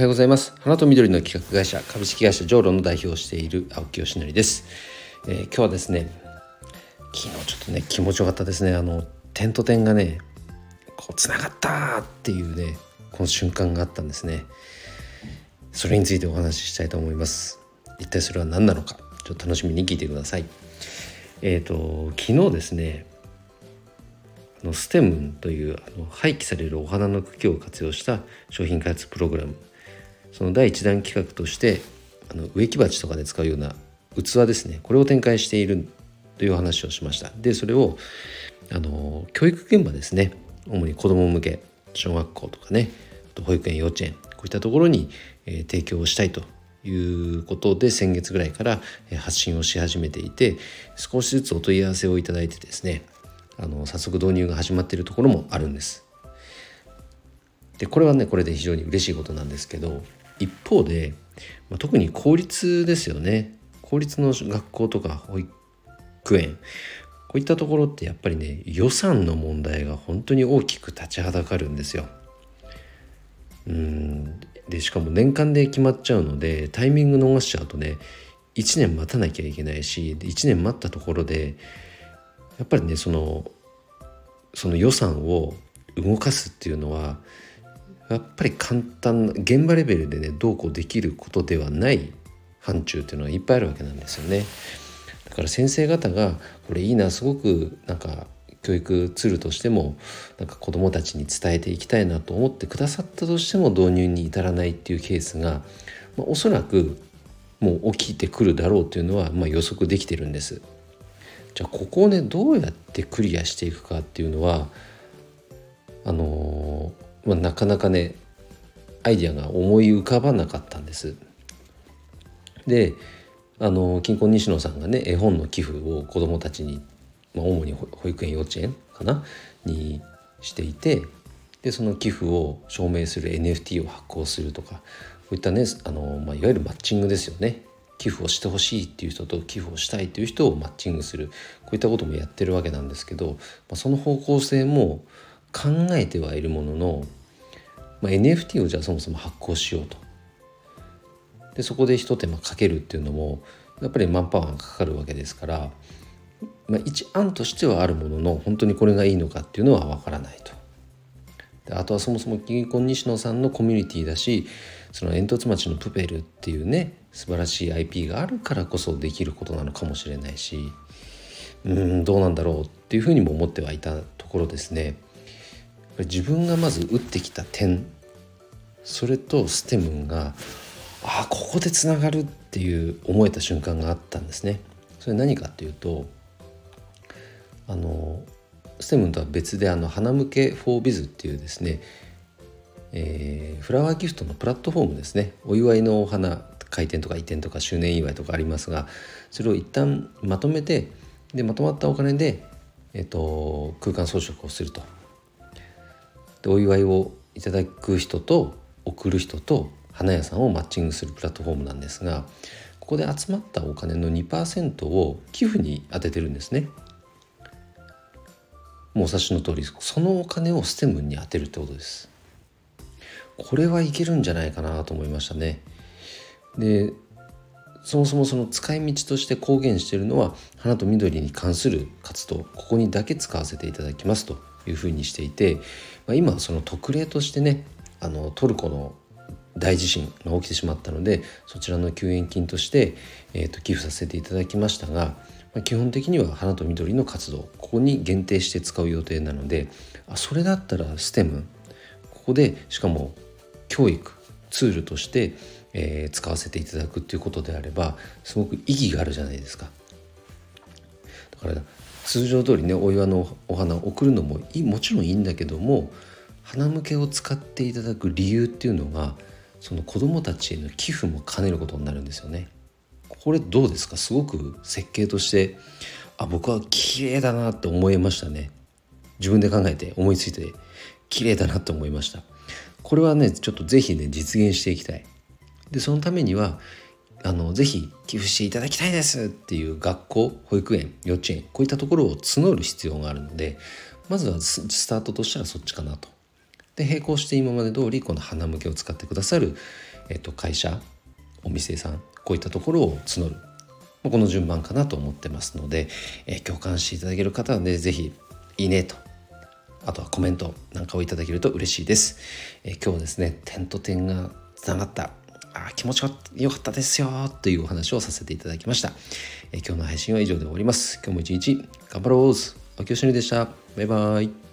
はようございます。花と緑の企画会社株式会社ジョーロの代表をしている青木よしのりです、えー、今日はですね昨日ちょっとね気持ちよかったですね。あの点と点がねこうつながったっていうねこの瞬間があったんですね。それについてお話ししたいと思います。一体それは何なのかちょっと楽しみに聞いてください。えっ、ー、と昨日ですねのステムというあの廃棄されるお花の茎を活用した商品開発プログラムその第1弾企画としてあの植木鉢とかで使うような器ですね。これを展開しているという話をしました。でそれをあの教育現場ですね。主に子ども向け小学校とかね保育園幼稚園こういったところに、え、提供をしたいということで先月ぐらいから発信をし始めていて少しずつお問い合わせをいただいてですねあの早速導入が始まっているところもあるんです。でこれはねこれで非常に嬉しいことなんですけど一方で、まあ、特に公立ですよね。公立の学校とか保育園。こういったところってやっぱりね予算の問題が本当に大きく立ちはだかるんですよ。うん。でしかも年間で決まっちゃうのでタイミング逃しちゃうとね1年待たなきゃいけないし1年待ったところでやっぱりねそのその予算を動かすっていうのはやっぱり簡単な現場レベルでねどうこうできることではない範疇っていうのはいっぱいあるわけなんですよね。だから先生方がこれいいなすごくなんか教育ツールとしてもなんか子どもたちに伝えていきたいなと思ってくださったとしても導入に至らないっていうケースが、まあ、おそらくもう起きてくるだろうというのは、まあ、予測できてるんです。じゃあここをねどうやってクリアしていくかっていうのはあのー、まあ、なかなかねアイディアが思い浮かばなかったんです。であの金婚西野さんがね絵本の寄付を子どもたちに、まあ、主に保育園幼稚園かな？にしていてでその寄付を証明する NFT を発行するとかこういったねあの、まあ、いわゆるマッチングですよね。寄付をしてほしいっていう人と寄付をしたいという人をマッチングする。こういったこともやってるわけなんですけど、まあ、その方向性も考えてはいるものの、まあ、NFT をじゃあそもそも発行しようと。でそこで一手間かけるっていうのもやっぱりマンパワーがかかるわけですから、まあ、一案としてはあるものの本当にこれがいいのかっていうのはわからないと。であとはそもそも銀行西野さんのコミュニティだしその煙突町のプペルっていうね素晴らしい IP があるからこそできることなのかもしれないしうんどうなんだろうっていうふうにも思ってはいたところですね自分がまず打ってきた点それとステムンがあここでつながるっていう思えた瞬間があったんですね。それ何かっていうとあのステムンとは別であの花向けフォービズっていうですね、えー、フラワーギフトのプラットフォームですねお祝いのお花開店とか移転とか周年祝いとかありますがそれを一旦まとめてでまとまったお金で、えっと、空間装飾をするとでお祝いをいただく人と送る人と花屋さんをマッチングするプラットフォームなんですがここで集まったお金の2%を寄付に充ててるんですね。もうお察しの通りそのお金をステムに充てるってことです。これはいけるんじゃないかなと思いましたね。でそもそもその使い道として公言しているのは花と緑に関する活動ここにだけ使わせていただきますというふうにしていて、まあ、今その特例としてねあのトルコの大地震が起きてしまったのでそちらの救援金として、えーと、寄付させていただきましたが、まあ、基本的には花と緑の活動ここに限定して使う予定なのであそれだったら STEM ここでしかも教育ツールとしてえー、使わせていただくっていうことであればすごく意義があるじゃないですか。だから通常通りねお岩のお花を送るのもいいもちろんいいんだけども花向けを使っていただく理由っていうのがその子どもたちへの寄付も兼ねることになるんですよね。これどうですか？すごく設計としてあ僕は綺麗だなって思いましたね。自分で考えて思いついて綺麗だなって思いました。これはねちょっと是非ね実現していきたい。でそのためにはあのぜひ寄付していただきたいですっていう学校保育園幼稚園こういったところを募る必要があるのでまずはスタートとしたらそっちかなと。で並行して今まで通りこの花向けを使ってくださる、えー、と会社お店さんこういったところを募るこの順番かなと思ってますので、えー、共感していただける方はね是非いいねとあとはコメントなんかをいただけると嬉しいです、えー、今日はですね点と点がつながったあ気持ちよかったですよというお話をさせていただきました、え、今日の配信は以上で終わります。今日も一日頑張ろう。秋吉でした。バイバイ。